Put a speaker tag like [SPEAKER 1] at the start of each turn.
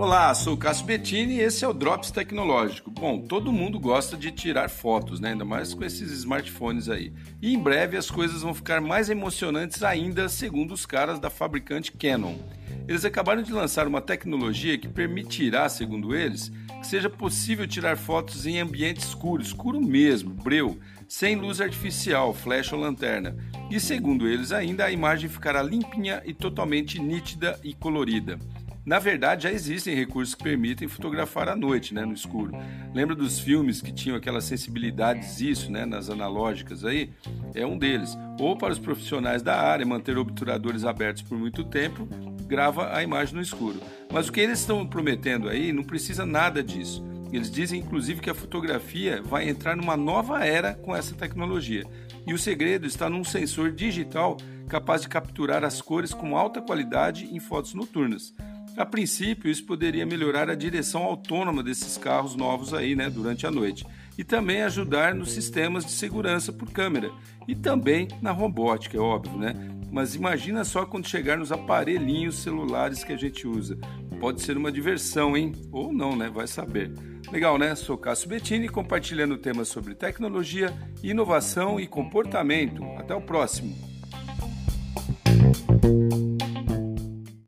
[SPEAKER 1] Olá, sou o Cássio Bettini e esse é o Drops Tecnológico. Bom, todo mundo gosta de tirar fotos, né? ainda mais com esses smartphones aí. E em breve as coisas vão ficar mais emocionantes ainda, segundo os caras da fabricante Canon. Eles acabaram de lançar uma tecnologia que permitirá, segundo eles, que seja possível tirar fotos em ambiente escuro, escuro mesmo, breu, sem luz artificial, flash ou lanterna. E segundo eles ainda, a imagem ficará limpinha e totalmente nítida e colorida. Na verdade, já existem recursos que permitem fotografar à noite, né, no escuro. Lembra dos filmes que tinham aquelas sensibilidades isso, né, nas analógicas aí? É um deles. Ou para os profissionais da área, manter obturadores abertos por muito tempo, grava a imagem no escuro. Mas o que eles estão prometendo aí não precisa nada disso. Eles dizem inclusive que a fotografia vai entrar numa nova era com essa tecnologia. E o segredo está num sensor digital capaz de capturar as cores com alta qualidade em fotos noturnas. A princípio, isso poderia melhorar a direção autônoma desses carros novos aí, né, durante a noite, e também ajudar nos sistemas de segurança por câmera e também na robótica, é óbvio, né? Mas imagina só quando chegar nos aparelhinhos celulares que a gente usa. Pode ser uma diversão, hein? Ou não, né? Vai saber. Legal, né? Sou Cássio Bettini compartilhando temas sobre tecnologia, inovação e comportamento. Até o próximo.